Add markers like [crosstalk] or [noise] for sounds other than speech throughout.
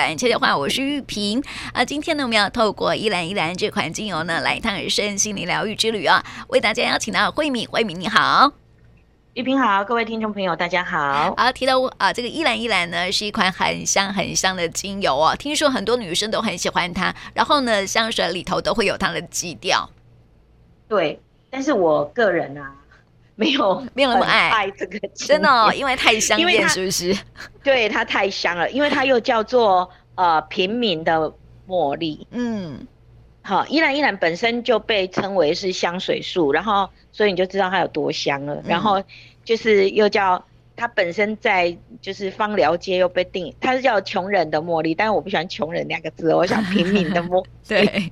馆悄悄话，我是玉萍啊。今天呢，我们要透过依兰依兰这款精油呢，来一趟人生心灵疗愈之旅啊。为大家邀请到慧敏，慧敏你好，玉萍好，各位听众朋友大家好。好，提到啊，这个依兰依兰呢，是一款很香很香的精油哦。听说很多女生都很喜欢它，然后呢，香水里头都会有它的基调。对，但是我个人啊。没有 [laughs] 没有那么爱爱这个，[laughs] 真的哦，因为太香艳，是不是？[laughs] 对，它太香了，因为它又叫做呃平民的茉莉。嗯，好，依兰依兰本身就被称为是香水树，然后所以你就知道它有多香了。嗯、然后就是又叫。它本身在就是芳疗界又被定，它是叫穷人的茉莉，但是我不喜欢穷人两个字，我想平民的茉莉。[laughs] 对，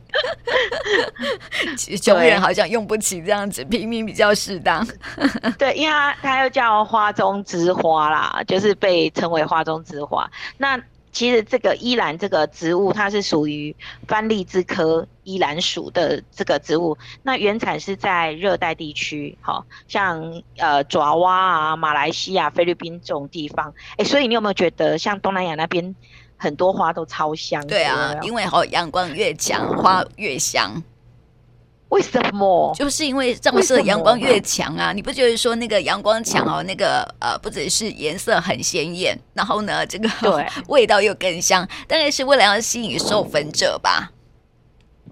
[laughs] 穷人好像用不起这样子，平民比较适当。[laughs] 对，因为它它又叫花中之花啦，就是被称为花中之花。那其实这个依兰这个植物，它是属于番荔枝科依兰属的这个植物。那原产是在热带地区，好像呃爪哇啊、马来西亚、菲律宾这种地方。哎、欸，所以你有没有觉得像东南亚那边很多花都超香？对啊，因为好阳光越强，花越香。为什么？就是因为照射阳光越强啊！你不觉得说那个阳光强哦，那个呃，不只是颜色很鲜艳，然后呢，这个 [laughs] 味道又更香，当然是为了要吸引授粉者吧？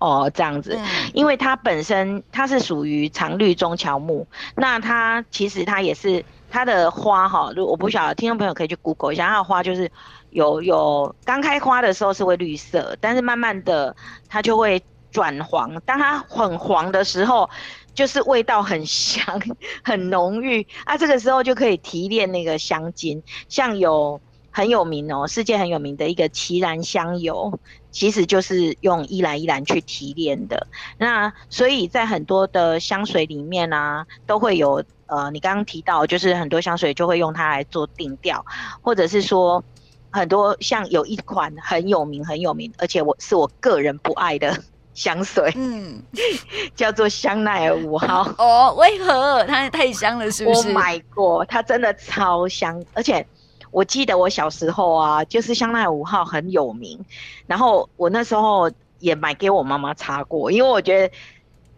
哦，这样子，嗯、因为它本身它是属于常绿中乔木，那它其实它也是它的花哈，如我不晓得听众朋友可以去 Google 一下，它的花就是有有刚开花的时候是会绿色，但是慢慢的它就会。转黄，当它很黄的时候，就是味道很香，[laughs] 很浓郁啊。这个时候就可以提炼那个香精，像有很有名哦，世界很有名的一个奇兰香油，其实就是用依兰依兰去提炼的。那所以在很多的香水里面啊，都会有呃，你刚刚提到，就是很多香水就会用它来做定调，或者是说很多像有一款很有名很有名，而且我是我个人不爱的。香水，嗯，[laughs] 叫做香奈儿五号。[laughs] 哦，为何它太香了？是不是？我买过，它真的超香。而且我记得我小时候啊，就是香奈儿五号很有名，然后我那时候也买给我妈妈擦过，因为我觉得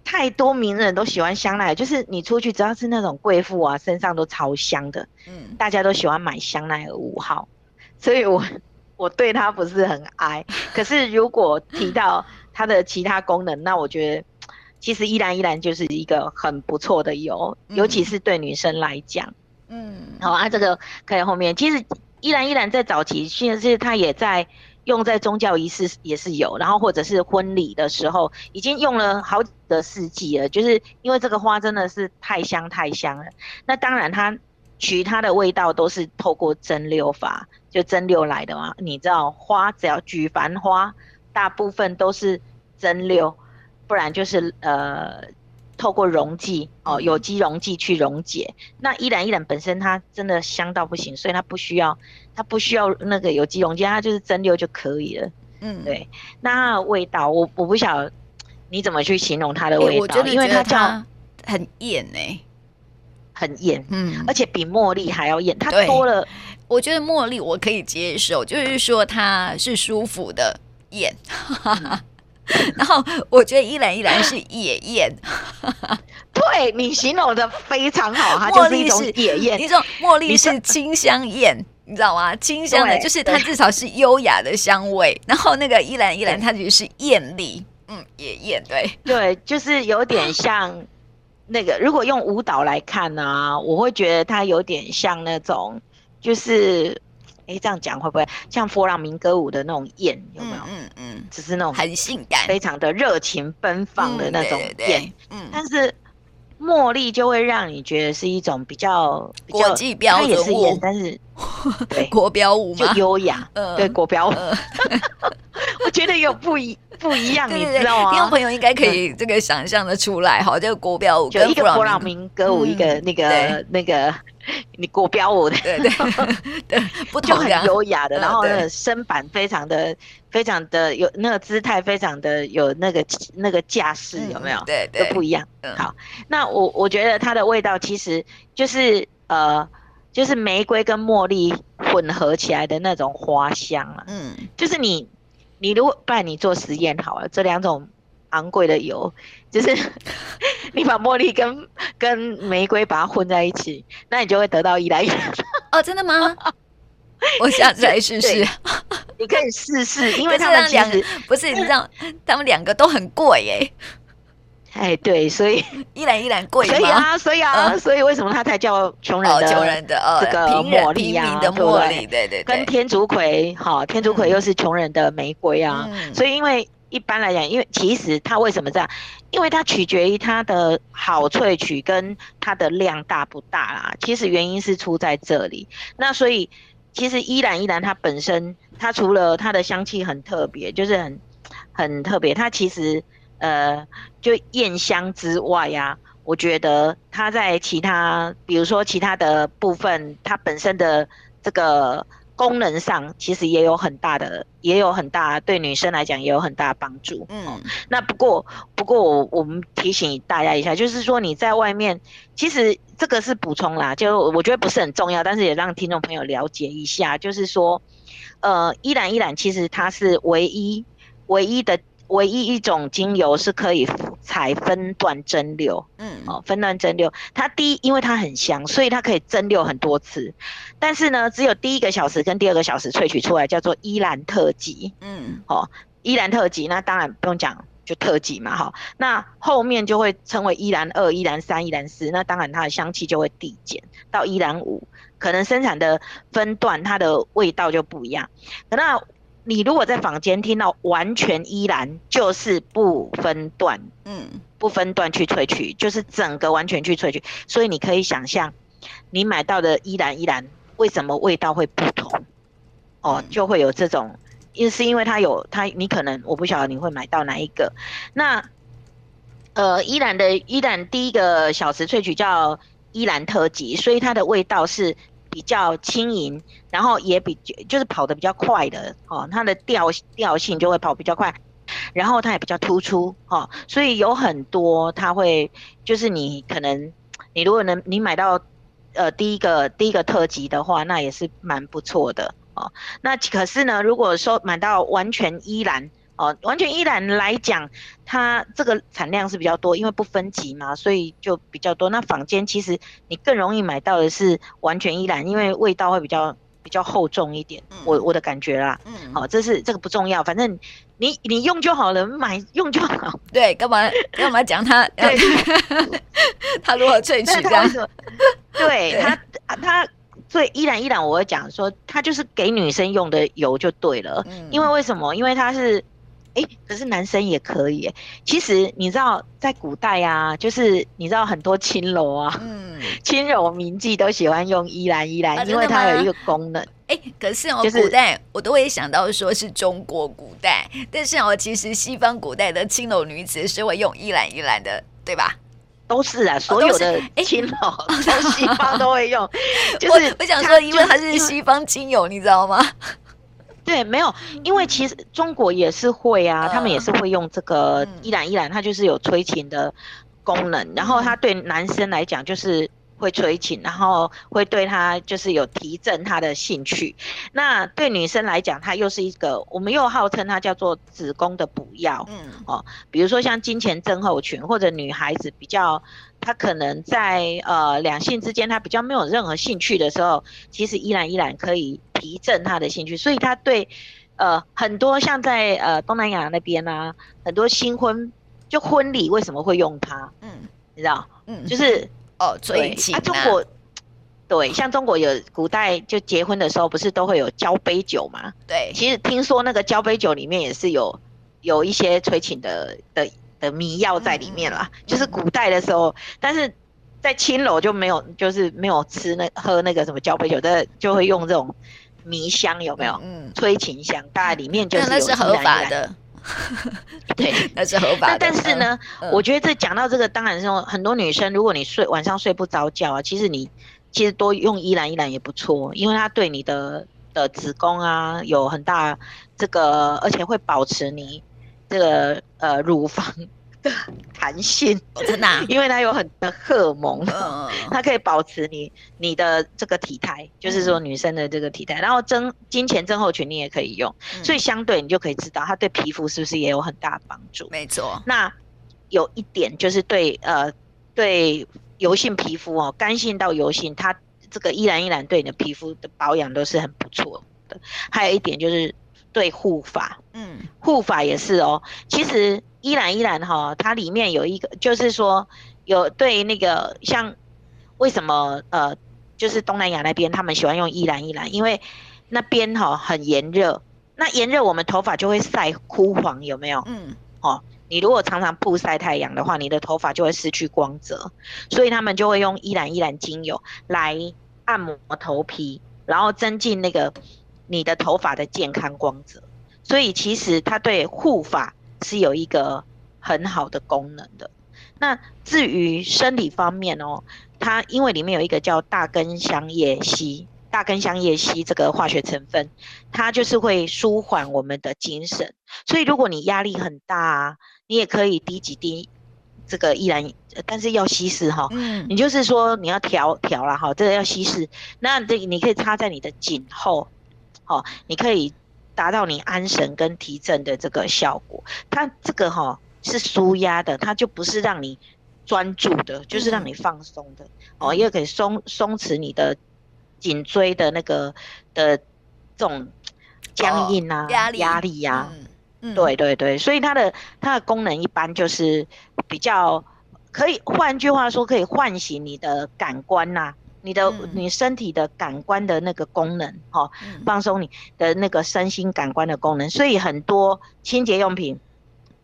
太多名人都喜欢香奈儿，就是你出去只要是那种贵妇啊，身上都超香的。嗯，大家都喜欢买香奈儿五号，所以我 [laughs] 我对它不是很爱。可是如果提到它的其他功能，那我觉得其实依然依然就是一个很不错的油，嗯、尤其是对女生来讲。嗯，好啊，这个可以后面。其实依然依然在早期，现在它也在用在宗教仪式也是有，然后或者是婚礼的时候，已经用了好几个世纪了。就是因为这个花真的是太香太香了。那当然，它取它的味道都是透过蒸馏法，就蒸馏来的嘛。你知道，花只要举凡花，大部分都是。蒸馏，不然就是呃，透过溶剂哦，有机溶剂去溶解。那依兰依兰本身它真的香到不行，所以它不需要，它不需要那个有机溶剂，它就是蒸馏就可以了。嗯，对。那它的味道，我我不晓得你怎么去形容它的味道，欸、觉因为它叫很艳哎、欸，很艳，嗯，而且比茉莉还要艳，它多了。我觉得茉莉我可以接受，就是说它是舒服的艳。[laughs] 嗯 [laughs] 然后我觉得依兰依兰是野艳，[laughs] 对，你形容的非常好，它就是一种野艳。你说茉莉是清香艳，你知道吗？清香的，就是它至少是优雅的香味。[laughs] 然后那个依兰依兰，它就是艳丽，嗯，野艳，对对，就是有点像那个。如果用舞蹈来看呢、啊，我会觉得它有点像那种，就是。哎、欸，这样讲会不会像佛朗明歌舞的那种艳？有没有？嗯嗯，嗯只是那种很性感、非常的热情奔放的那种艳。嗯，但是茉莉就会让你觉得是一种比较国际标准是艳，但是 [laughs] 对国标舞就优雅。[laughs] 嗯，对国标舞，[laughs] 我觉得有不一不一样，你知道吗？听众朋友应该可以这个想象的出来。哈，这个国标舞，跟一个佛朗明歌舞，一个那个那个。[laughs] 你国标舞的，对对对，[laughs] 不同就很优雅的，然后那个身板非常的、非常的有那个姿态，非常的有那个那个架势，有没有？对对，都不一样。好，那我我觉得它的味道其实就是呃，就是玫瑰跟茉莉混合起来的那种花香啊。嗯，就是你，你如果不然你做实验好了，这两种昂贵的油，[laughs] 就是 [laughs] 你把茉莉跟跟玫瑰把它混在一起，那你就会得到依兰依兰。哦，真的吗？[laughs] 我下次来试试。你可以试试，因为他们两个不是你知道，他们两个都很贵耶。哎，对，所以依兰依兰贵？所以啊，所以啊，所以为什么它才叫穷人的穷人的这个茉莉啊？的茉莉，对对，跟天竺葵，好，天竺葵又是穷人的玫瑰啊。所以因为一般来讲，因为其实它为什么这样？因为它取决于它的好萃取跟它的量大不大啦。其实原因是出在这里。那所以其实依兰依兰它本身，它除了它的香气很特别，就是很很特别，它其实。呃，就艳香之外呀、我觉得它在其他，比如说其他的部分，它本身的这个功能上，其实也有很大的，也有很大对女生来讲也有很大的帮助。嗯，那不过不过我我们提醒大家一下，就是说你在外面，其实这个是补充啦，就我觉得不是很重要，但是也让听众朋友了解一下，就是说，呃，依兰依兰其实它是唯一唯一的。唯一一种精油是可以采分段蒸馏，嗯，哦，分段蒸馏，它第一，因为它很香，所以它可以蒸馏很多次。但是呢，只有第一个小时跟第二个小时萃取出来，叫做依兰特级，嗯，哦，依兰特级，那当然不用讲，就特级嘛，哈。那后面就会称为依兰二、依兰三、依兰四，那当然它的香气就会递减到依兰五，可能生产的分段它的味道就不一样。那你如果在坊间听到完全依然，就是不分段，嗯，不分段去萃取，就是整个完全去萃取。所以你可以想象，你买到的依兰依兰为什么味道会不同？哦，就会有这种，因是因为它有它，你可能我不晓得你会买到哪一个。那呃，依兰的依兰第一个小时萃取叫依兰特级，所以它的味道是。比较轻盈，然后也比就是跑得比较快的哦，它的调调性就会跑比较快，然后它也比较突出哦，所以有很多它会就是你可能你如果能你买到呃第一个第一个特级的话，那也是蛮不错的哦。那可是呢，如果说买到完全依然。哦，完全依然来讲，它这个产量是比较多，因为不分级嘛，所以就比较多。那坊间其实你更容易买到的是完全依然，因为味道会比较比较厚重一点。嗯、我我的感觉啦，嗯，好、哦，这是这个不重要，反正你你用就好了，买用就好。[laughs] 对，干嘛干嘛讲它？对，[laughs] 它如何萃取这样？[laughs] 对它它最依然依然，我会讲说它就是给女生用的油就对了，嗯、因为为什么？因为它是。哎，可是男生也可以。其实你知道，在古代啊，就是你知道很多青楼啊，嗯，[laughs] 青楼名妓都喜欢用依兰依兰，因为它有一个功能。哎，可是哦，古代我都会想到说是中国古代，但是哦，其实西方古代的青楼女子是会用依兰依兰的，对吧？都是啊，所有的青楼在西方都会用。[laughs] 就是我想说，因为它是西方精油，你知道吗？对，没有，因为其实中国也是会啊，嗯、他们也是会用这个依兰依兰，它就是有催情的功能，然后它对男生来讲就是会催情，然后会对他就是有提振他的兴趣。那对女生来讲，它又是一个我们又号称它叫做子宫的补药。嗯，哦，比如说像金钱症候群或者女孩子比较，她可能在呃两性之间他比较没有任何兴趣的时候，其实依然依然可以。提振他的兴趣，所以他对，呃，很多像在呃东南亚那边啊，很多新婚就婚礼为什么会用它？嗯，你知道？嗯，就是哦，催情啊。中国对，像中国有古代就结婚的时候，不是都会有交杯酒嘛？对，其实听说那个交杯酒里面也是有有一些催情的的的迷药在里面啦，嗯、就是古代的时候，但是在青楼就没有，就是没有吃那喝那个什么交杯酒的，就会用这种。迷香有没有？嗯，催情香，大概里面就是 [laughs] 那是合法的，对，那是合法的。但是呢，嗯、我觉得这讲到这个，当然是说很多女生，如果你睡晚上睡不着觉啊，其实你其实多用依兰依兰也不错，因为它对你的的子宫啊有很大这个，而且会保持你这个呃乳房。的弹性，真的，[laughs] 因为它有很多荷尔蒙，[laughs] 它可以保持你你的这个体态，就是说女生的这个体态。然后增金钱增厚群你也可以用，所以相对你就可以知道它对皮肤是不是也有很大的帮助。没错。那有一点就是对呃对油性皮肤哦，干性到油性，它这个依然依然对你的皮肤的保养都是很不错的。还有一点就是对护发，嗯，护发也是哦。其实。依兰依兰哈，它里面有一个，就是说有对那个像为什么呃，就是东南亚那边他们喜欢用依兰依兰，因为那边哈很炎热，那炎热我们头发就会晒枯黄，有没有？嗯，哦，你如果常常不晒太阳的话，你的头发就会失去光泽，所以他们就会用依兰依兰精油来按摩头皮，然后增进那个你的头发的健康光泽，所以其实它对护发。是有一个很好的功能的。那至于生理方面哦，它因为里面有一个叫大根香叶烯，大根香叶烯这个化学成分，它就是会舒缓我们的精神。所以如果你压力很大啊，你也可以滴几滴这个依兰，但是要稀释哈。嗯。你就是说你要调调了哈，这个要稀释。那这你可以插在你的颈后，好，你可以。达到你安神跟提振的这个效果，它这个哈、哦、是舒压的，它就不是让你专注的，就是让你放松的、嗯、哦，也可以松松弛你的颈椎的那个的这种僵硬啊、压、哦、力压力呀、啊嗯嗯，对对对，所以它的它的功能一般就是比较可以，换句话说可以唤醒你的感官呐、啊。你的、嗯、你身体的感官的那个功能，哈、哦嗯，放松你的那个身心感官的功能，所以很多清洁用品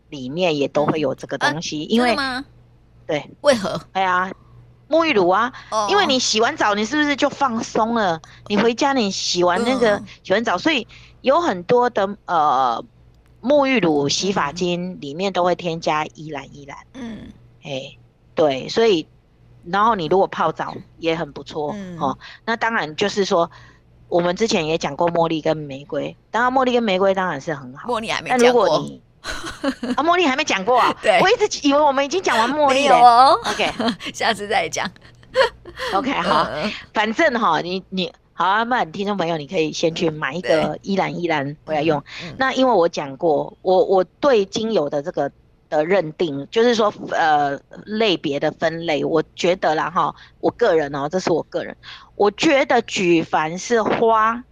里面也都会有这个东西，因为对，为何？哎呀，沐浴乳啊、哦，因为你洗完澡，你是不是就放松了？你回家你洗完那个、嗯、洗完澡，所以有很多的呃沐浴乳、洗发精里面都会添加依兰依兰，嗯，哎，对，所以。然后你如果泡澡也很不错，嗯，哦，那当然就是说，我们之前也讲过茉莉跟玫瑰，当然茉莉跟玫瑰当然是很好。茉莉还没讲过。[laughs] 啊，茉莉还没讲过啊？[laughs] 对，我一直以为我们已经讲完茉莉了。哦。OK，[laughs] 下次再讲。OK，好，反正哈，你你好啊，那听众朋友，你可以先去买一个依兰依兰回来用。那因为我讲过，我我对精油的这个。的认定就是说，呃，类别的分类，我觉得啦哈，我个人哦，这是我个人，我觉得举凡是花，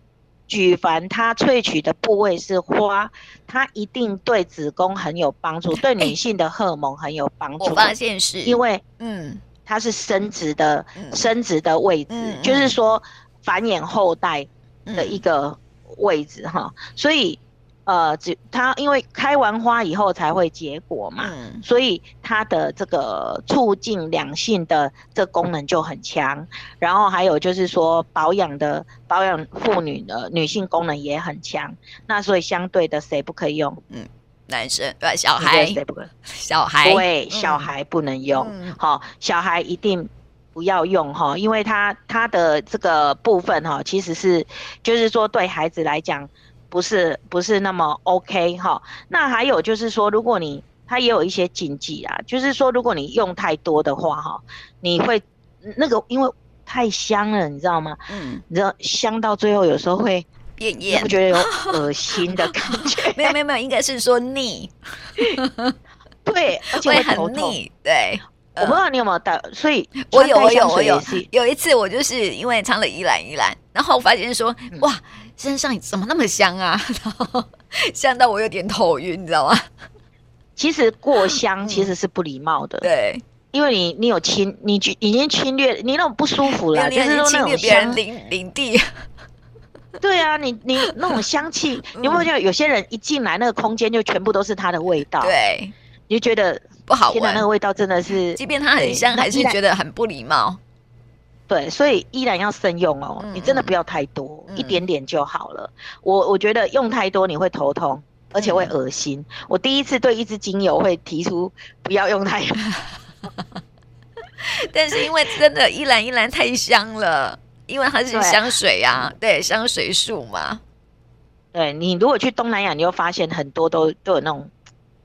举凡它萃取的部位是花，它一定对子宫很有帮助，[laughs] 对女性的荷尔蒙很有帮助。我发现是因为，嗯，它是生殖的，生殖的位置，就是说繁衍后代的一个位置哈，所以。呃，只它因为开完花以后才会结果嘛，嗯、所以它的这个促进两性的这功能就很强。然后还有就是说保养的保养妇女的女性功能也很强。那所以相对的谁不可以用？嗯，男生对小孩谁不可以？小孩对、嗯、小孩不能用。好、嗯哦，小孩一定不要用哈，因为它它的这个部分哈，其实是就是说对孩子来讲。不是不是那么 OK 哈，那还有就是说，如果你它也有一些禁忌啊，就是说，如果你用太多的话哈，你会那个因为太香了，你知道吗？嗯，你知道香到最后有时候会变艳，不觉得有 [laughs] 恶心的感觉？[laughs] 没有没有没有，应该是说腻。[laughs] 对，而且会很腻。对，我不知道你有没有带，所以我有我有我有。有一次我就是因为尝了依兰依兰，然后我发现说哇。身上怎么那么香啊？[laughs] 然后香到我有点头晕，你知道吗？其实过香其实是不礼貌的，对，因为你你有侵，你已经侵略，你那种不舒服了，就是说那种别人领领地。[laughs] 对啊，你你那种香气，你会发现有些人一进来那个空间就全部都是他的味道，对，你就觉得不好闻，那个味道真的是，即便它很香，还是觉得很不礼貌。对，所以依然要慎用哦、嗯。你真的不要太多，嗯、一点点就好了。我我觉得用太多你会头痛，而且会恶心、嗯。我第一次对一支精油会提出不要用太多，[laughs] 但是因为真的依兰依兰太香了，因为它是香水啊，对，对香水树嘛。对，你如果去东南亚，你会发现很多都都有那种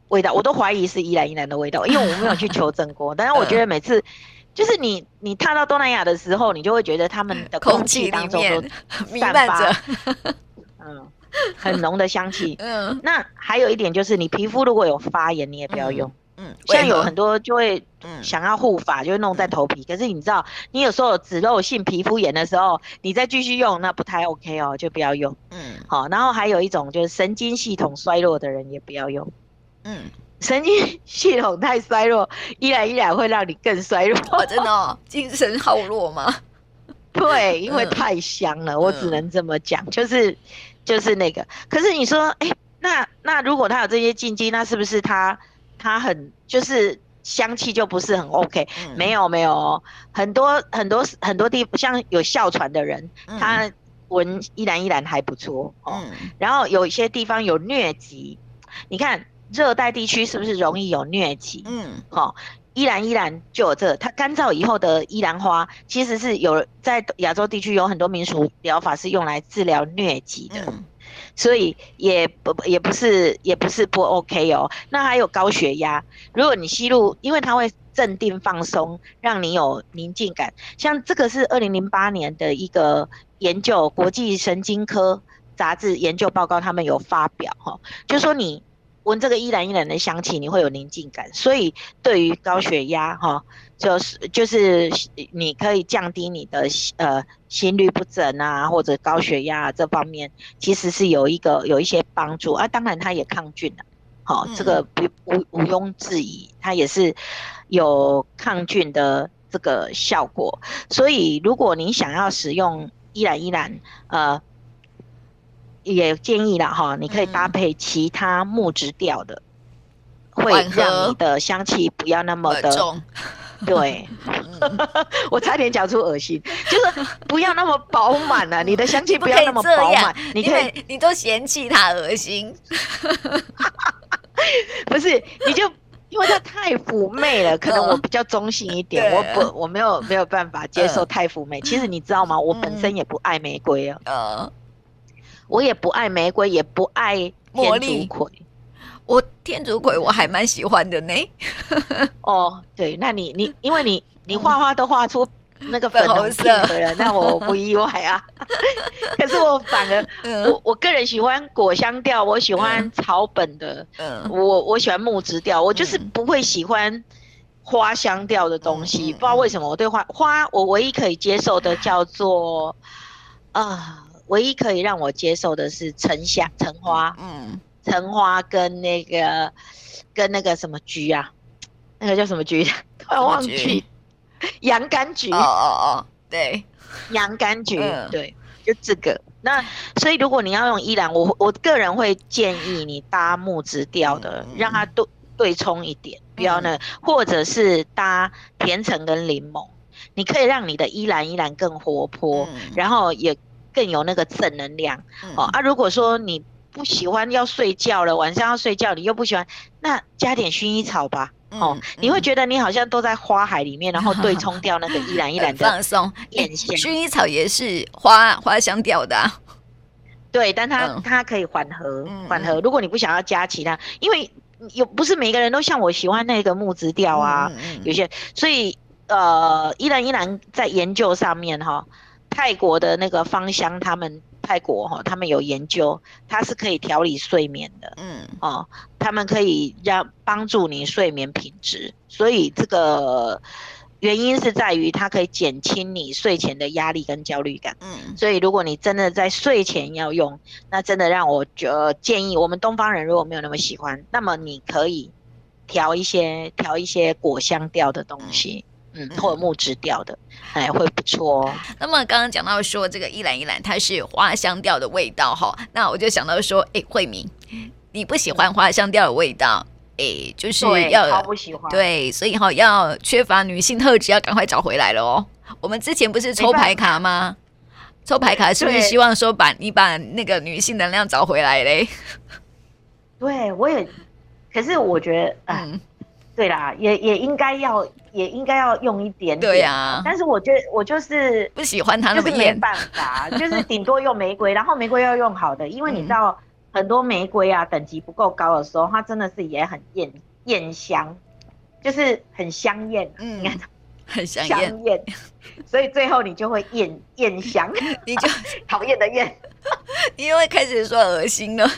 味道，我都怀疑是依兰依兰的味道，因为我没有去求证过。[laughs] 但是我觉得每次，就是你你踏到东南亚的时候，你就会觉得他们的空气当中都 [laughs] 散发，[laughs] 嗯，很浓的香气。[laughs] 嗯，那还有一点就是，你皮肤如果有发炎，你也不要用。嗯，像有很多就会想要护发，就会弄在头皮。可是你知道，你有时候有脂漏性皮肤炎的时候，你再继续用，那不太 OK 哦，就不要用。嗯，好，然后还有一种就是神经系统衰弱的人也不要用。嗯，神经系统太衰弱，依然依然会让你更衰弱。哦、真的、哦，[laughs] 精神耗弱吗？对，因为太香了，嗯、我只能这么讲，就是就是那个。可是你说，哎、欸，那那如果他有这些禁忌，那是不是他？他很就是香气就不是很 OK，嗯、没有没有，很多很多很多地像有哮喘的人，嗯、他闻依然依然还不错哦。嗯、然后有一些地方有疟疾，你看热带地区是不是容易有疟疾？嗯，好、哦，依兰依兰就有这個，它干燥以后的依兰花其实是有在亚洲地区有很多民俗疗法是用来治疗疟疾的。嗯所以也不也不是也不是不 OK 哦。那还有高血压，如果你吸入，因为它会镇定放松，让你有宁静感。像这个是二零零八年的一个研究，国际神经科杂志研究报告，他们有发表哈，就说你闻这个依兰依兰的香气，你会有宁静感。所以对于高血压哈。就是就是你可以降低你的呃心率不整啊，或者高血压这方面，其实是有一个有一些帮助啊。当然它也抗菌的，好，这个不毋毋庸置疑，它也是有抗菌的这个效果。所以如果你想要使用依兰依兰，呃，也建议了哈，你可以搭配其他木质调的，会让你的香气不要那么的重。对，[laughs] 我差点讲出恶心，就是不要那么饱满了，[laughs] 你的香气不要那么饱满，你可以，你都嫌弃它恶心，[laughs] 不是，你就因为它太妩媚了，可能我比较中性一点，我不我没有没有办法接受太妩媚。其实你知道吗？我本身也不爱玫瑰啊，我也不爱玫瑰，也不爱天竺葵。我天竺葵我还蛮喜欢的呢。[laughs] 哦，对，那你你因为你你画画都画出那个粉红色的人，那我不意外啊。[laughs] 可是我反而我我个人喜欢果香调，我喜欢草本的，嗯，我我喜欢木质调，我就是不会喜欢花香调的东西。不知道为什么，我对花花我唯一可以接受的叫做啊，唯一可以让我接受的是橙香橙花，嗯。橙花跟那个跟那个什么菊啊，那个叫什么菊？[laughs] 突然忘记，洋甘菊。哦哦哦，对，洋甘菊，嗯、对，就这个。那所以如果你要用依兰，我我个人会建议你搭木质调的，嗯、让它对对冲一点，不要那個，嗯、或者是搭甜橙跟柠檬，你可以让你的依兰依兰更活泼，嗯、然后也更有那个正能量。嗯、哦啊，如果说你。不喜欢要睡觉了，晚上要睡觉，你又不喜欢，那加点薰衣草吧。嗯、哦，你会觉得你好像都在花海里面，然后 [laughs] 对冲掉那个依兰依兰的放松。薰衣草也是花花香调的、啊，对，但它、嗯、它可以缓和缓和。如果你不想要加其他，因为有不是每个人都像我喜欢那个木质调啊，有些所以呃，依兰依兰在研究上面哈，泰国的那个芳香他们。泰国哈，他们有研究，它是可以调理睡眠的，嗯，哦，他们可以让帮助你睡眠品质，所以这个原因是在于它可以减轻你睡前的压力跟焦虑感，嗯，所以如果你真的在睡前要用，那真的让我觉得建议，我们东方人如果没有那么喜欢，那么你可以调一些调一些果香调的东西。嗯嗯，或者木质调的，哎，会不错哦。那么刚刚讲到说这个依兰依兰，它是花香调的味道哈。那我就想到说，哎，慧敏，你不喜欢花香调的味道，哎，就是要好不喜欢。对，所以哈，要缺乏女性特质，要赶快找回来了哦。我们之前不是抽牌卡吗？抽牌卡是不是希望说把你把那个女性能量找回来嘞？对，我也，可是我觉得，嗯。对啦，也也应该要，也应该要用一点点。对呀、啊，但是我觉得我就是不喜欢它那么艳，没办法，[laughs] 就是顶多用玫瑰，然后玫瑰要用好的，因为你知道很多玫瑰啊等级不够高的时候，它真的是也很艳艳香，就是很香艳，嗯，你看很香艳，所以最后你就会艳艳香，[laughs] 你就 [laughs] 讨厌的厌，[laughs] 因为开始说恶心了。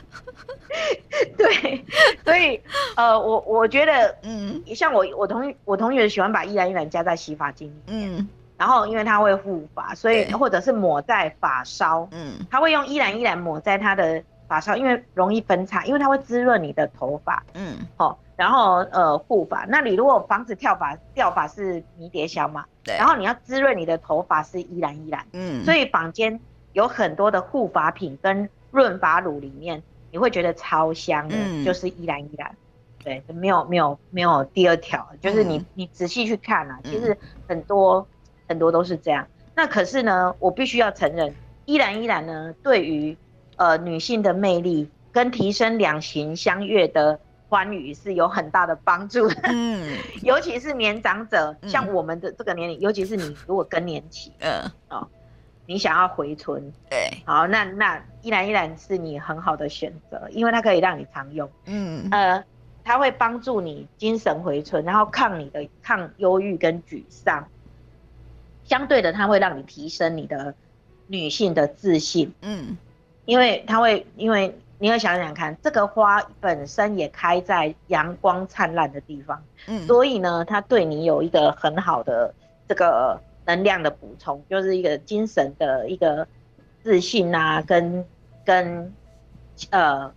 对，所以呃，我我觉得，嗯，像我我同我同学喜欢把依兰依兰加在洗发精里面，嗯，然后因为它会护发，所以或者是抹在发梢，嗯，他会用依兰依兰抹在他的发梢，因为容易分叉，因为它会滋润你的头发，嗯，好，然后呃护发，那你如果防止跳发掉发是迷迭香嘛，对，然后你要滋润你的头发是依兰依兰，嗯，所以坊间有很多的护发品跟润发乳里面。你会觉得超香的，嗯、就是依兰依兰，对，没有没有没有第二条，就是你、嗯、你仔细去看啊，其实很多、嗯、很多都是这样。那可是呢，我必须要承认，依兰依兰呢，对于呃女性的魅力跟提升两情相悦的欢愉是有很大的帮助的。嗯，[laughs] 尤其是年长者，像我们的这个年龄，嗯、尤其是你如果更年期，嗯，哦。你想要回春，对，好，那那依然依然是你很好的选择，因为它可以让你常用，嗯，呃，它会帮助你精神回春，然后抗你的抗忧郁跟沮丧，相对的，它会让你提升你的女性的自信，嗯，因为它会，因为你要想想看，这个花本身也开在阳光灿烂的地方，嗯，所以呢，它对你有一个很好的这个。能量的补充，就是一个精神的一个自信啊，跟跟呃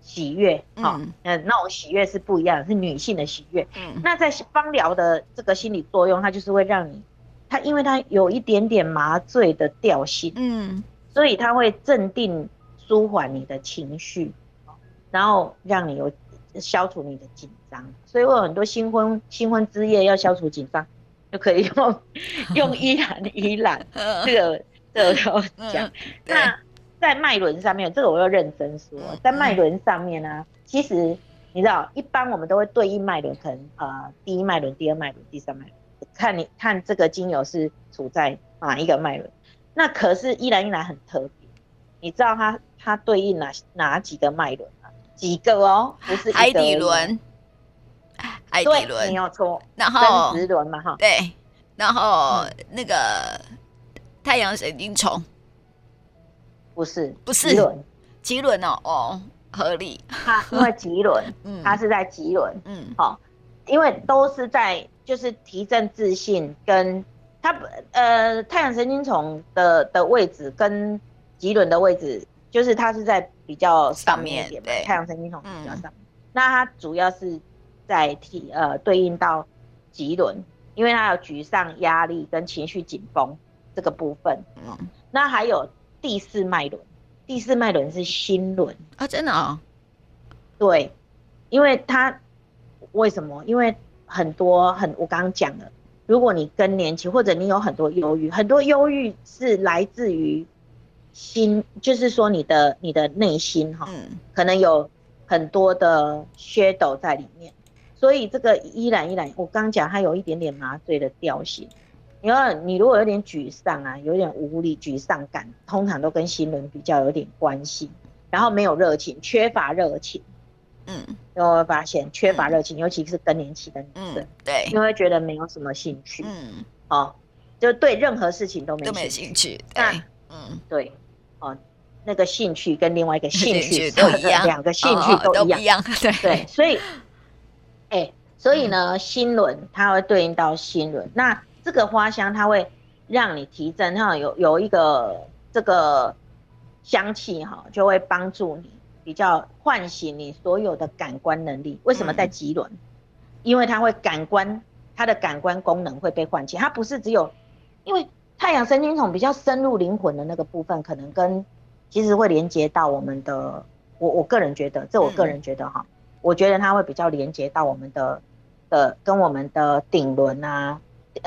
喜悦，哈，嗯，那种喜悦是不一样，是女性的喜悦。嗯，那在芳疗的这个心理作用，它就是会让你，它因为它有一点点麻醉的调性，嗯，所以它会镇定、舒缓你的情绪，然后让你有消除你的紧张。所以我有很多新婚新婚之夜要消除紧张。就可以用 [laughs] 用依兰依兰 [laughs] 这个这个讲。那在脉轮上面，这个我要认真说，在脉轮上面呢、啊，其实你知道，一般我们都会对应脉轮，可能呃第一脉轮、第二脉轮、第三脉轮，看你看这个精油是处在哪一个脉轮。那可是依兰依兰很特别，你知道它它对应哪哪几个脉轮吗？几个哦，不是海底轮。海底轮。没有错，然后生殖轮嘛哈，对，然后那个太阳神经丛。不是不是。轮，脐轮哦哦，合理，它因为脐轮，[laughs] 嗯，它是在脐轮，嗯，好，因为都是在就是提振自信，跟它呃太阳神经丛的的位置跟脐轮的位置，就是它是在比较上面一点，对，太阳神经丛比较上面，那它主要是。在体呃对应到脐轮，因为它有沮丧、压力跟情绪紧绷这个部分。嗯，那还有第四脉轮，第四脉轮是心轮啊，真的啊、哦？对，因为它为什么？因为很多很我刚刚讲了，如果你更年期或者你有很多忧郁，很多忧郁是来自于心，就是说你的你的内心哈，嗯，可能有很多的血斗在里面。所以这个依然依然，我刚讲它有一点点麻醉的调性。因为你如果有点沮丧啊，有点无力、沮丧感，通常都跟心轮比较有点关系。然后没有热情，缺乏热情。嗯，你会发现缺乏热情，尤其是更年期的女生，嗯、对，你会觉得没有什么兴趣。嗯，哦，就对任何事情都没兴趣。都没兴趣。那，嗯，对，哦，那个兴趣跟另外一个兴趣都一样，两个兴趣都一样。哦、对对，所以。哎、欸，所以呢，心轮它会对应到心轮。那这个花香它会让你提振，哈，有有一个这个香气哈，就会帮助你比较唤醒你所有的感官能力。为什么在极轮？因为它会感官，它的感官功能会被唤起。它不是只有，因为太阳神经丛比较深入灵魂的那个部分，可能跟其实会连接到我们的。我我个人觉得，这我个人觉得哈。我觉得它会比较连接到我们的的跟我们的顶轮啊、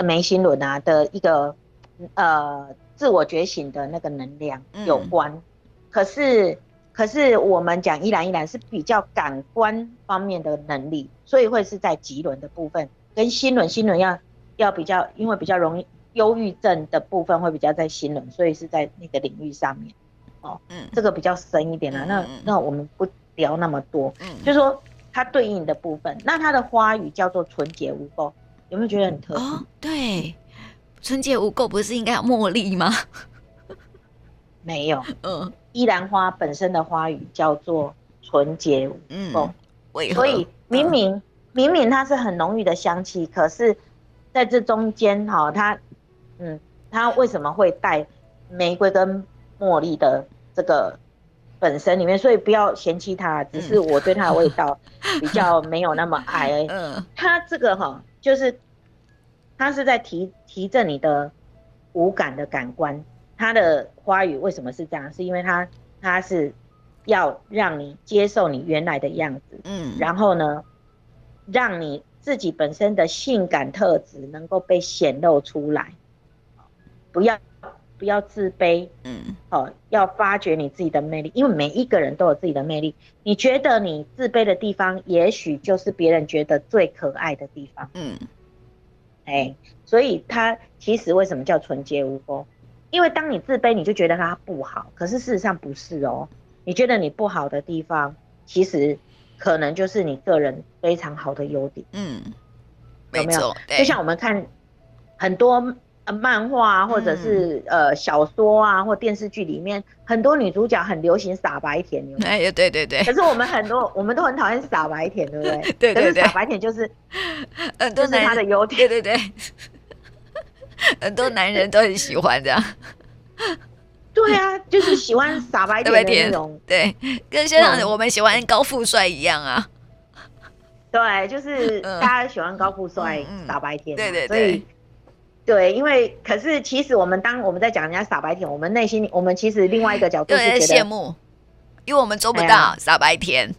眉心轮啊的一个呃自我觉醒的那个能量有关。嗯、可是可是我们讲依然依然是比较感官方面的能力，所以会是在脐轮的部分，跟心轮心轮要要比较，因为比较容易忧郁症的部分会比较在心轮，所以是在那个领域上面。哦，嗯，这个比较深一点啊。嗯、那那我们不聊那么多，嗯，就是说它对应的部分，那它的花语叫做纯洁无垢，有没有觉得很特别？哦，对，纯洁无垢不是应该有茉莉吗？[laughs] 没有，嗯，依兰花本身的花语叫做纯洁无垢，嗯，所以明明、嗯、明明它是很浓郁的香气，可是在这中间哈，它，嗯，它为什么会带玫瑰跟茉莉的这个本身里面？所以不要嫌弃它，只是我对它的味道 [laughs] 比较没有那么爱而已。[laughs] 嗯，它这个哈，就是它是在提提振你的五感的感官。它的花语为什么是这样？是因为它它是要让你接受你原来的样子，嗯，然后呢，让你自己本身的性感特质能够被显露出来，不要不要自卑，嗯，好，要发掘你自己的魅力，因为每一个人都有自己的魅力。你觉得你自卑的地方，也许就是别人觉得最可爱的地方，嗯，哎，所以他其实为什么叫纯洁无垢？因为当你自卑，你就觉得它不好，可是事实上不是哦。你觉得你不好的地方，其实可能就是你个人非常好的优点。嗯，有没有？就像我们看很多漫画啊，或者是呃小说啊，或电视剧里面，很多女主角很流行傻白甜。哎呀，对对对。可是我们很多，我们都很讨厌傻白甜，对不对？[laughs] 对对对。可是傻白甜就是，呃，都是她的优点。对对对。[laughs] 很多男人都很喜欢这样，对啊，就是喜欢傻 [laughs] 白甜的那种，对，跟现在我们喜欢高富帅一样啊。对，就是大家喜欢高富帅、傻白甜，对对对，所以对，因为可是其实我们当我们在讲人家傻白甜，我们内心我们其实另外一个角度是觉得羡慕，因为我们做不到傻白甜。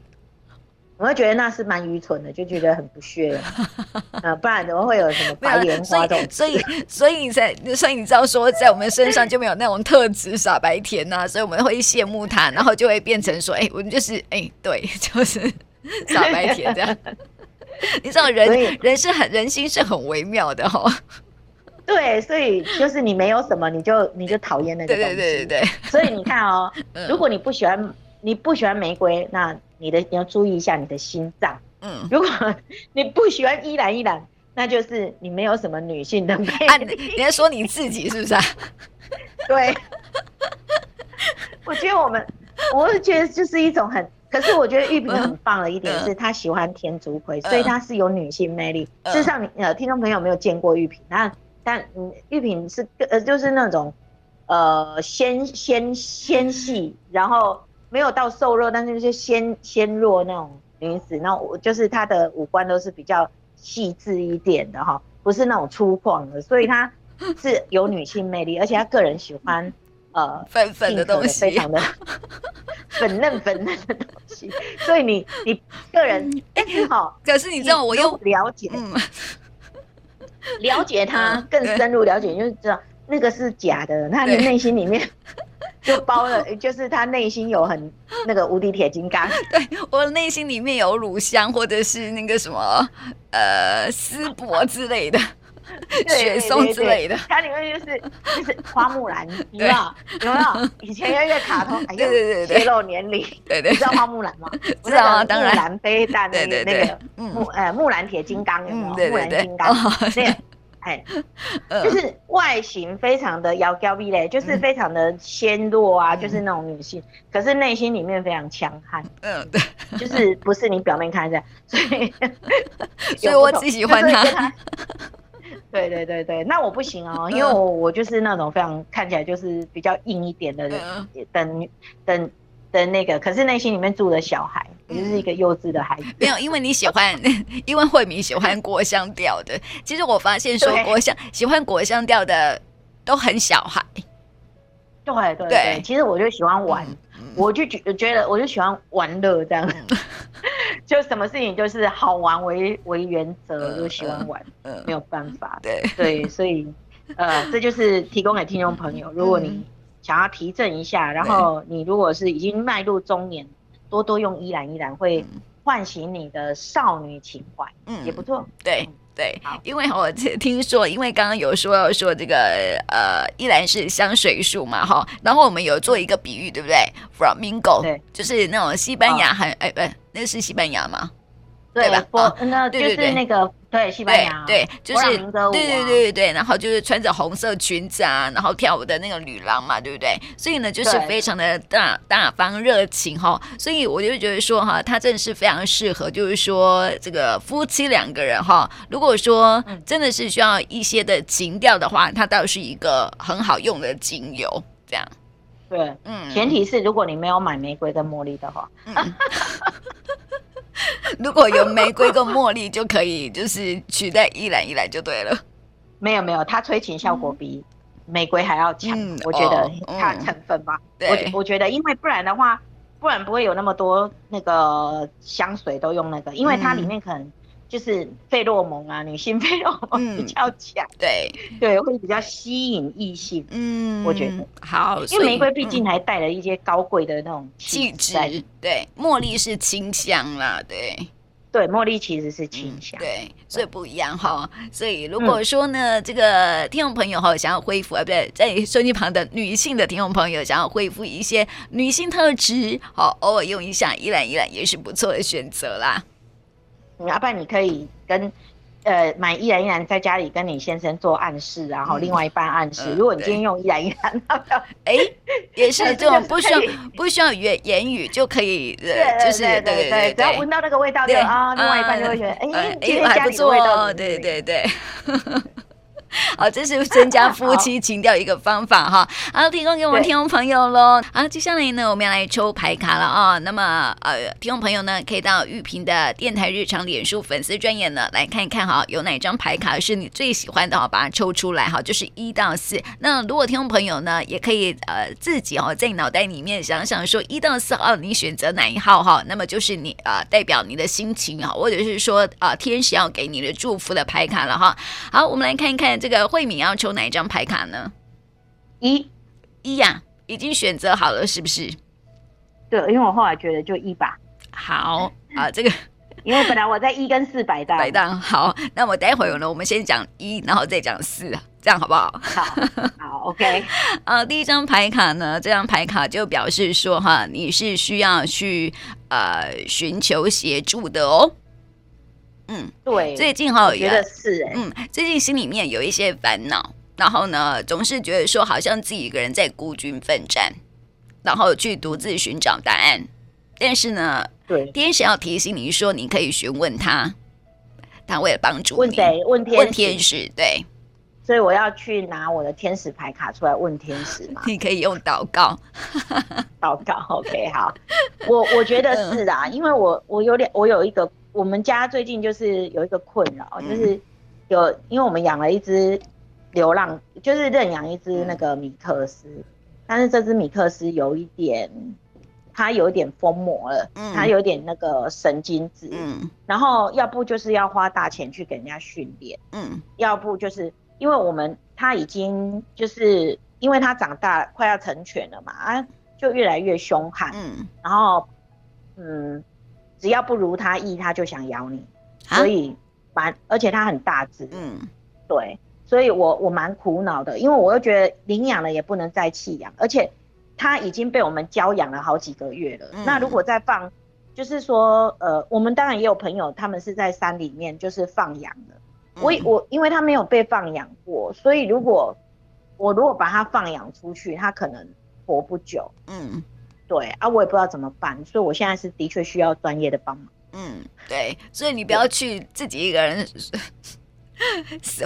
我会觉得那是蛮愚蠢的，就觉得很不屑，[laughs] 呃，不然怎么会有什么白莲花这种？所以，所以你才，所以你知道说，在我们身上就没有那种特质傻白甜呐、啊，所以我们会羡慕他，然后就会变成说，哎、欸，我们就是，哎、欸，对，[laughs] 就是傻白甜这样。[laughs] 你知道人，人人是很人心是很微妙的哈。对，所以就是你没有什么，你就你就讨厌那个东西。对对对对对。所以你看哦，[laughs] 如果你不喜欢。你不喜欢玫瑰，那你的你要注意一下你的心脏。嗯，[laughs] 如果你不喜欢依兰依兰，那就是你没有什么女性的魅力。啊，你在说你自己是不是啊？[laughs] 对，我觉得我们，我是觉得就是一种很，可是我觉得玉萍很棒的一点是，她喜欢天竺葵，所以她是有女性魅力。事实上，你呃，听众朋友没有见过玉萍，那但嗯，玉萍是呃，就是那种呃纤纤纤细，然后。没有到瘦弱，但是就是纤纤弱那种女子，那我就是她的五官都是比较细致一点的哈，不是那种粗犷的，所以她 [laughs] 是有女性魅力，而且她个人喜欢呃粉粉的东西，非常的 [laughs] 粉嫩粉嫩的东西，所以你你个人哎好，可是你知道我又了解，嗯，了解他更深入了解，就是知道那个是假的，他的内心里面。[laughs] 就包了，就是他内心有很那个无敌铁金刚。[laughs] 对，我内心里面有乳香，或者是那个什么呃丝柏之类的，雪松之类的。它里面就是就是花木兰，[laughs] 你知道有没有？以前有一个卡通，[laughs] 哎，对对对，泄露年龄。[laughs] 对对，你知道花木兰吗？知道啊，当然。木兰飞弹那个那个木呃木兰铁金刚有没有？木兰金刚对。哎，就是外形非常的窈窕美嘞，就是非常的纤弱啊，就是那种女性，可是内心里面非常强悍。嗯，对，就是不是你表面看这样，所以所以我只喜欢她。对对对对，那我不行哦，因为我我就是那种非常看起来就是比较硬一点的人，等等。等那个，可是内心里面住的小孩，也就是一个幼稚的孩子。没有，因为你喜欢，[laughs] 因为慧敏喜欢果香调的。其实我发现说果香喜欢果香调的都很小孩。对对对，对，其实我就喜欢玩，嗯、我就觉觉得我就喜欢玩乐这样，嗯、[laughs] [laughs] 就什么事情就是好玩为为原则，嗯、就喜欢玩，嗯、没有办法。对对，所以呃，[laughs] 这就是提供给听众朋友，如果你。想要提振一下，然后你如果是已经迈入中年，多多用依兰依兰会唤醒你的少女情怀，嗯，也不错。对，对，因为我听说，因为刚刚有说要说这个呃，依然是香水树嘛，哈，然后我们有做一个比喻，对不对？Flamingo，对，就是那种西班牙很哎哎，那是西班牙吗？对吧？哦，那就是那个。对，西班牙对，就是对对对对，然后就是穿着红色裙子啊，然后跳舞的那个女郎嘛，对不对？所以呢，就是非常的大大方热情哈，所以我就觉得说哈，他真的是非常适合，就是说这个夫妻两个人哈，如果说真的是需要一些的情调的话，它倒是一个很好用的精油，这样。对，嗯，前提是如果你没有买玫瑰跟茉莉的话。嗯 [laughs] 如果有玫瑰跟茉莉，就可以就是取代依兰依兰就对了。没有没有，它催情效果比玫瑰还要强，嗯、我觉得它成分吧。嗯、我我觉得，因为不然的话，不然不会有那么多那个香水都用那个，因为它里面可能。就是费洛蒙啊，女性费洛蒙比较强，嗯，对对，会比较吸引异性。嗯，我觉得好，因为玫瑰毕竟还带了一些高贵的那种气质。对，茉莉是清香啦，对对，茉莉其实是清香，嗯，对，所以不一样哈。所以如果说呢，嗯，这个听众朋友哈想要恢复啊，不对，在收音旁的女性的听众朋友想要恢复一些女性特质，好，偶尔用一下依兰依兰也是不错的选择啦。要不然你可以跟，呃，买依然依然在家里跟你先生做暗示，然后另外一半暗示。嗯、如果你今天用依然依兰，[laughs] 哎，也是这种不需要不需要言言语就可以，呃，就是对对对，只要闻到那个味道就啊，另外一半就会觉得，哎，今天家里的味道，对对对。[laughs] [laughs] 好，这是增加夫妻情调一个方法哈。好，提供给我们听众朋友喽。好，接下来呢，我们要来抽牌卡了啊。那么，呃，听众朋友呢，可以到玉萍的电台日常脸书粉丝专页呢，来看一看哈，有哪张牌卡是你最喜欢的哈，把它抽出来哈，就是一到四。那如果听众朋友呢，也可以呃自己哦，在脑袋里面想想说一到四号你选择哪一号哈，那么就是你呃代表你的心情啊，或者是说啊、呃、天使要给你的祝福的牌卡了哈。好，我们来看一看。这个慧敏要抽哪一张牌卡呢？一，一呀，已经选择好了，是不是？对，因为我后来觉得就一吧。好啊，这个 [laughs] 因为本来我在一跟四摆档。摆档好，那我待会儿呢，我们先讲一，然后再讲四，这样好不好？好，好，OK。呃，[laughs] 第一张牌卡呢，这张牌卡就表示说哈，你是需要去呃寻求协助的哦。嗯，对，最近哈，我觉得是哎，嗯，最近心里面有一些烦恼，然后呢，总是觉得说好像自己一个人在孤军奋战，然后去独自寻找答案。但是呢，对，天使要提醒你说，你可以询问他，他为了帮助你。问谁？问天使。问天使，对。所以我要去拿我的天使牌卡出来问天使嘛？[laughs] 你可以用祷告，[laughs] 祷告。OK，好。我我觉得是啊，因为我我有点，我有一个。我们家最近就是有一个困扰，就是有，因为我们养了一只流浪，就是认养一只那个米克斯，但是这只米克斯有一点，它有一点疯魔了，它有点那个神经质，然后要不就是要花大钱去给人家训练，嗯，要不就是因为我们它已经就是因为它长大快要成犬了嘛，啊，就越来越凶悍，嗯，然后嗯。只要不如他意，他就想咬你，所以蛮，而且他很大只，嗯，对，所以我我蛮苦恼的，因为我又觉得领养了也不能再弃养，而且他已经被我们教养了好几个月了，嗯，那如果再放，就是说，呃，我们当然也有朋友，他们是在山里面就是放养的，我我因为他没有被放养过，所以如果我如果把它放养出去，它可能活不久，嗯。对啊，我也不知道怎么办，所以我现在是的确需要专业的帮忙。嗯，对，所以你不要去自己一个人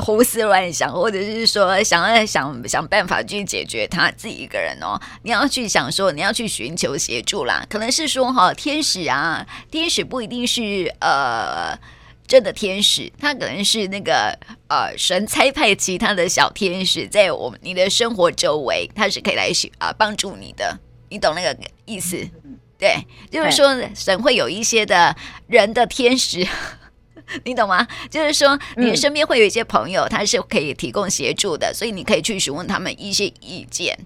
胡思乱想，或者是说想要想想办法去解决他自己一个人哦。你要去想说，你要去寻求协助啦。可能是说哈，天使啊，天使不一定是呃真的天使，他可能是那个呃神差派其他的小天使在我们你的生活周围，他是可以来啊帮助你的。你懂那个意思？对，就是说神会有一些的人的天使，[laughs] 你懂吗？就是说你身边会有一些朋友，他是可以提供协助的，所以你可以去询问他们一些意见。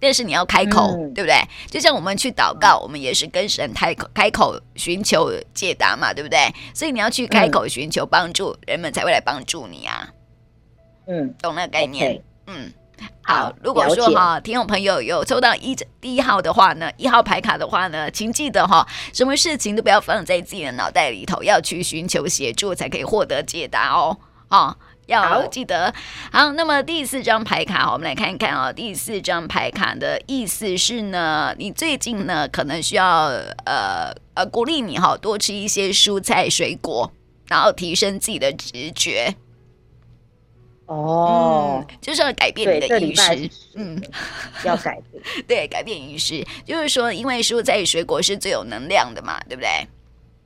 但是你要开口，嗯、对不对？就像我们去祷告，我们也是跟神开口开口寻求解答嘛，对不对？所以你要去开口寻求帮助，嗯、人们才会来帮助你啊。嗯，懂那个概念？Okay. 嗯。好，如果说哈，听众朋友有抽到一第一号的话呢，一号牌卡的话呢，请记得哈，什么事情都不要放在自己的脑袋里头，要去寻求协助，才可以获得解答哦。啊，要记得。好，那么第四张牌卡，我们来看一看哦。第四张牌卡的意思是呢，你最近呢可能需要呃呃鼓励你哈，多吃一些蔬菜水果，然后提升自己的直觉。哦、嗯，就是要改变你的饮食，嗯，要改变，[laughs] 对，改变饮食，就是说，因为蔬菜水果是最有能量的嘛，对不对？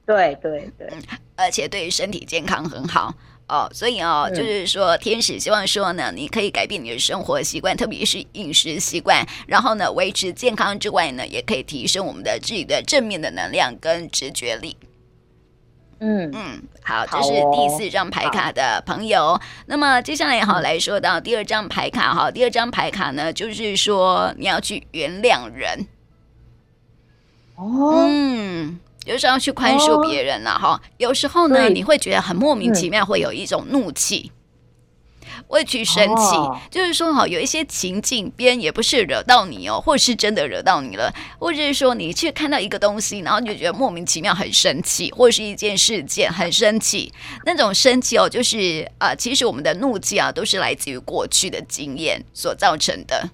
对对对，而且对于身体健康很好。哦，所以哦，嗯、就是说，天使希望说呢，你可以改变你的生活习惯，特别是饮食习惯，然后呢，维持健康之外呢，也可以提升我们的自己的正面的能量跟直觉力。嗯嗯，好，这是第四张牌卡的朋友。哦、那么接下来好来说到第二张牌卡哈，第二张牌卡呢，就是说你要去原谅人。哦，嗯，就是要去宽恕别人了哈。哦、有时候呢，你会觉得很莫名其妙，会有一种怒气。会去生气，哦、就是说哈，有一些情境，别人也不是惹到你哦，或是真的惹到你了，或者是说你去看到一个东西，然后你就觉得莫名其妙很生气，或者是一件事件很生气，那种生气哦，就是啊、呃，其实我们的怒气啊，都是来自于过去的经验所造成的。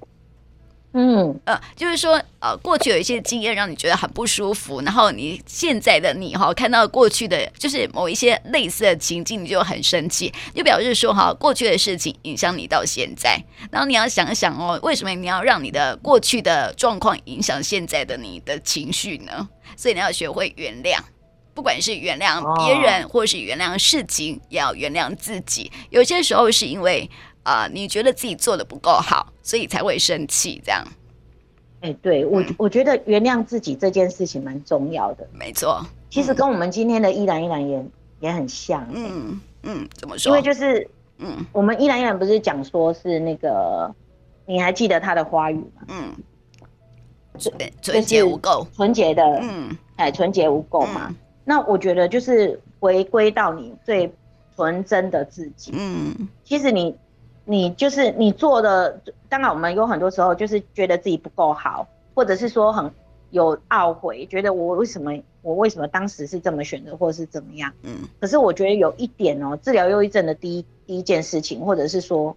嗯呃，就是说呃，过去有一些经验让你觉得很不舒服，然后你现在的你哈，看到过去的就是某一些类似的情境，你就很生气，就表示说哈，过去的事情影响你到现在，然后你要想想哦，为什么你要让你的过去的状况影响现在的你的情绪呢？所以你要学会原谅，不管是原谅别人，或是原谅事情，也要原谅自己。有些时候是因为。啊、呃，你觉得自己做的不够好，所以才会生气，这样。哎、欸，对我，嗯、我觉得原谅自己这件事情蛮重要的。没错，其实跟我们今天的依然依然也也很像、欸。嗯嗯，怎么说？因为就是，嗯，我们依然依然不是讲说是那个，你还记得他的花语吗？嗯，纯纯洁无垢，纯洁的，嗯，哎，纯洁无垢嘛。嗯、那我觉得就是回归到你最纯真的自己。嗯，其实你。你就是你做的，当然我们有很多时候就是觉得自己不够好，或者是说很有懊悔，觉得我为什么我为什么当时是这么选择，或者是怎么样？嗯。可是我觉得有一点哦，治疗忧郁症的第一第一件事情，或者是说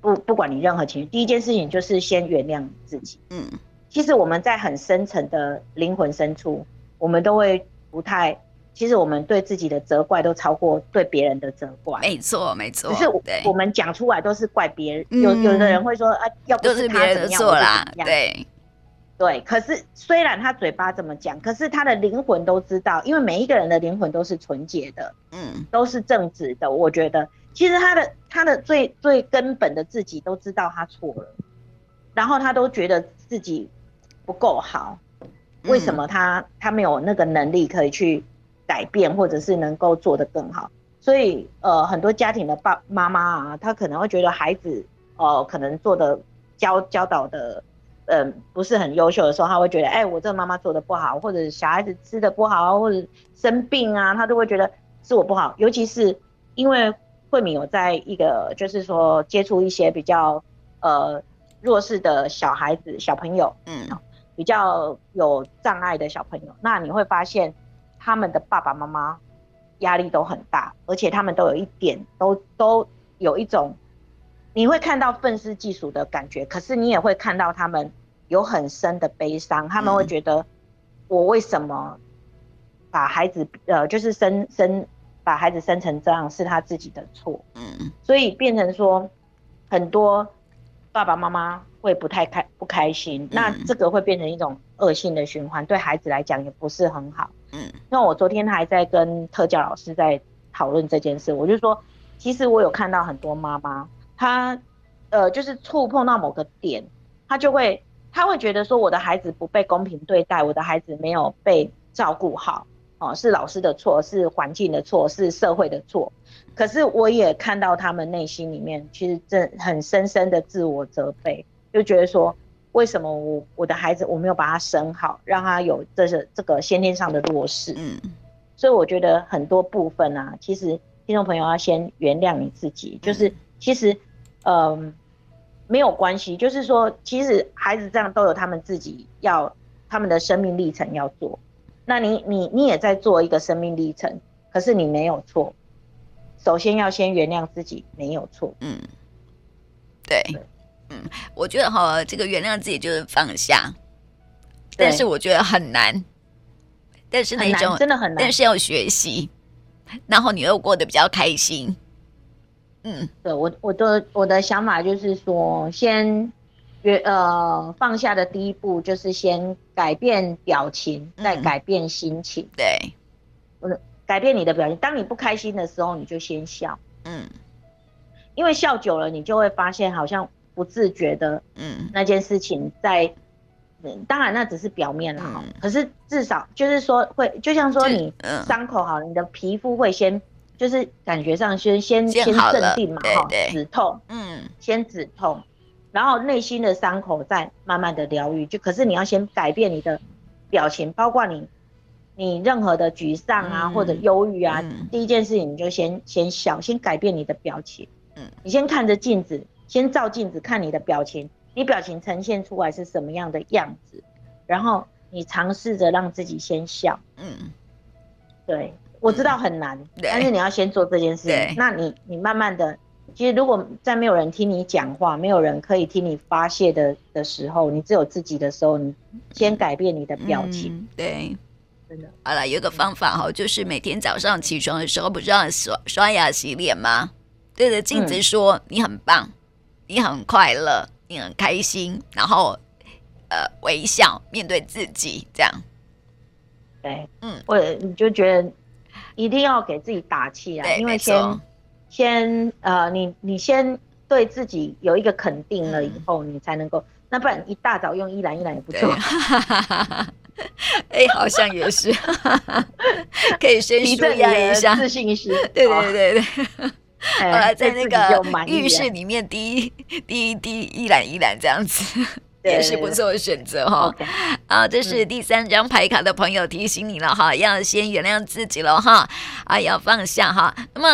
不不管你任何情绪，第一件事情就是先原谅自己。嗯。其实我们在很深层的灵魂深处，我们都会不太。其实我们对自己的责怪都超过对别人的责怪。没错，没错。只是我们讲出来都是怪别人。有有的人会说啊，要不是他怎么样，我啦。对，对。可是虽然他嘴巴这么讲，可是他的灵魂都知道，因为每一个人的灵魂都是纯洁的，嗯，都是正直的。我觉得，其实他的他的最最根本的自己都知道他错了，然后他都觉得自己不够好。为什么他他没有那个能力可以去？改变，或者是能够做得更好，所以呃，很多家庭的爸妈妈啊，他可能会觉得孩子呃，可能做的教教导的，嗯、呃，不是很优秀的时候，他会觉得，哎、欸，我这个妈妈做的不好，或者小孩子吃的不好，或者生病啊，他都会觉得是我不好。尤其是因为慧敏有在一个，就是说接触一些比较呃弱势的小孩子、小朋友，嗯，比较有障碍的小朋友，那你会发现。他们的爸爸妈妈压力都很大，而且他们都有一点，都都有一种，你会看到愤世嫉俗的感觉，可是你也会看到他们有很深的悲伤。他们会觉得，我为什么把孩子呃，就是生生把孩子生成这样，是他自己的错。嗯，所以变成说很多爸爸妈妈会不太开不开心，那这个会变成一种恶性的循环，对孩子来讲也不是很好。嗯，那我昨天还在跟特教老师在讨论这件事，我就说，其实我有看到很多妈妈，她呃就是触碰到某个点，她就会，她会觉得说我的孩子不被公平对待，我的孩子没有被照顾好，哦，是老师的错，是环境的错，是社会的错。可是我也看到他们内心里面其实真很深深的自我责备，就觉得说，为什么我我的孩子我没有把他生好，让他有这是这个先天上的弱势？嗯，所以我觉得很多部分啊，其实听众朋友要先原谅你自己，就是其实嗯、呃、没有关系，就是说其实孩子这样都有他们自己要他们的生命历程要做，那你你你也在做一个生命历程，可是你没有错，首先要先原谅自己没有错，嗯，对。我觉得哈，这个原谅自己就是放下，但是我觉得很难，但是那种真的很难，但是要学习，然后你又过得比较开心。嗯，对我我的我的想法就是说，先原呃放下的第一步就是先改变表情，再改变心情。嗯、对，我改变你的表情，当你不开心的时候，你就先笑。嗯，因为笑久了，你就会发现好像。不自觉的，嗯，那件事情在，嗯，当然那只是表面了哈，嗯，可是至少就是说会，就像说你伤口好，你的皮肤会先，就是感觉上先先先镇定嘛哈，止痛，嗯，先止痛，然后内心的伤口再慢慢的疗愈，就可是你要先改变你的表情，包括你你任何的沮丧啊，嗯，或者忧郁啊，嗯，第一件事情你就先先笑，先改变你的表情，嗯，你先看着镜子。先照镜子看你的表情，你表情呈现出来是什么样的样子，然后你尝试着让自己先笑。嗯，对，我知道很难，嗯、但是你要先做这件事。那你你慢慢的，其实如果在没有人听你讲话，没有人可以听你发泄的的时候，你只有自己的时候，你先改变你的表情。嗯、对，真的。好了，有一个方法哈，就是每天早上起床的时候，不是要刷刷牙洗脸吗？对着镜子说、嗯、你很棒。你很快乐，你很开心，然后呃微笑面对自己，这样。对，嗯，我你就觉得一定要给自己打气啊，因为先先呃你你先对自己有一个肯定了以后，嗯、你才能够，那不然一大早用依兰依兰也不错。[laughs] 哎，好像也是，[laughs] 可以先舒压一下自信心。对对对对。后来在那个浴室里面滴滴滴一览一览这样子，也是不错的选择哈。啊，这是第三张牌卡的朋友提醒你了哈，要先原谅自己了哈，啊，要放下哈。那么，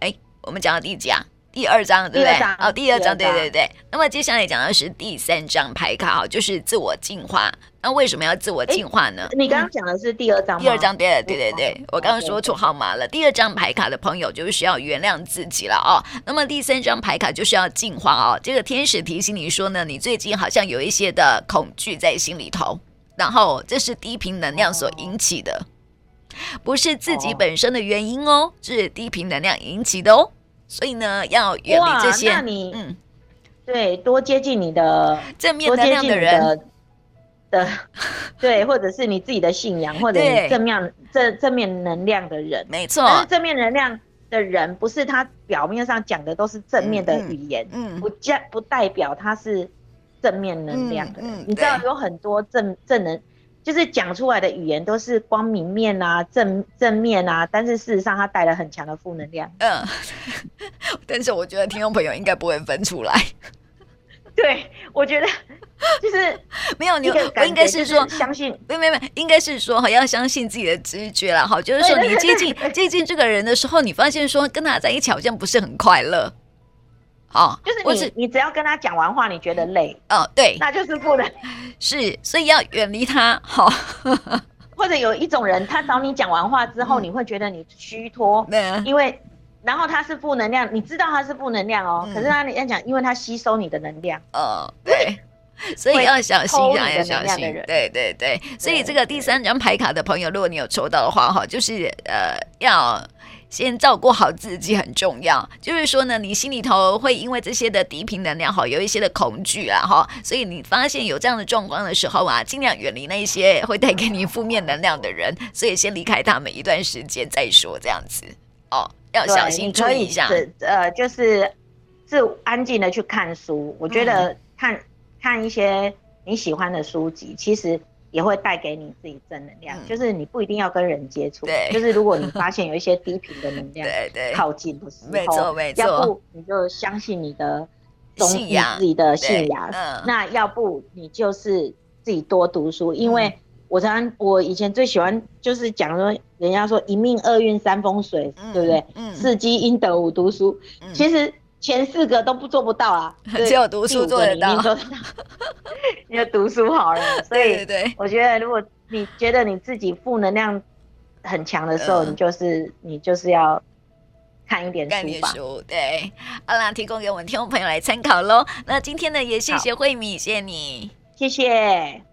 哎，我们讲到第几啊？第二张对不对？哦，第二张对对对。那么接下来讲的是第三张牌卡哈，就是自我进化。那为什么要自我进化呢？你刚刚讲的是第二张吗？第二张对对对对，我刚刚说错号码了。第二张牌卡的朋友就是需要原谅自己了哦。那么第三张牌卡就是要进化哦。这个天使提醒你说呢，你最近好像有一些的恐惧在心里头，然后这是低频能量所引起的，不是自己本身的原因哦，是低频能量引起的哦。所以呢，要远离这些。那你嗯，对，多接近你的正面能量的人的，[laughs] 的，对，或者是你自己的信仰，或者你正面正正面能量的人，没错。但是正面能量的人，不是他表面上讲的都是正面的语言，嗯，不加不代表他是正面能量的人。嗯，你知道有很多正正能。就是讲出来的语言都是光明面啊，正正面啊，但是事实上它带了很强的负能量。嗯，[laughs] 但是我觉得听众朋友应该不会分出来。[laughs] 对，我觉得就是 [laughs] 没有你，我应该是说相信，没没没，应该是说哈要相信自己的直觉了。哈，就是说你接近接近这个人的时候，你发现说跟他在一起好像不是很快乐。哦，就是你，你只要跟他讲完话，你觉得累，哦，对，那就是不能，[laughs] 是，所以要远离他，好，[laughs] 或者有一种人，他找你讲完话之后，你会觉得你虚脱，对，因为然后他是负能量，你知道他是负能量哦，可是他你要讲，因为他吸收你的能量，哦，对，所以要小心，要小心，对对对，所以这个第三张牌卡的朋友，如果你有抽到的话，哈，就是呃要。先照顾好自己很重要，就是说呢，你心里头会因为这些的低频能量哈，有一些的恐惧啊哈，所以你发现有这样的状况的时候啊，尽量远离那些会带给你负面能量的人，所以先离开他们一段时间再说，这样子哦，要小心注意一下。呃，就是是安静的去看书，我觉得看、嗯、看一些你喜欢的书籍，其实。也会带给你自己正能量，嗯、就是你不一定要跟人接触，对，就是如果你发现有一些低频的能量 [laughs] 靠近的时候，没错没错，要不你就相信你的信仰。自己的信仰，嗯，那要不你就是自己多读书，因为我常常我以前最喜欢就是讲说，人家说一命二运三风水，嗯、对不对？嗯，四积阴德五读书，嗯、其实前四个都不做不到啊，[laughs] 只有读书做得到，你要 [laughs] 读书好了，所以我觉得如果你觉得你自己负能量很强的时候，嗯、你就是你就是要。看一点书吧，书对，好啦，提供给我们听众朋友来参考喽。那今天呢，也谢谢慧敏，谢谢你，谢谢。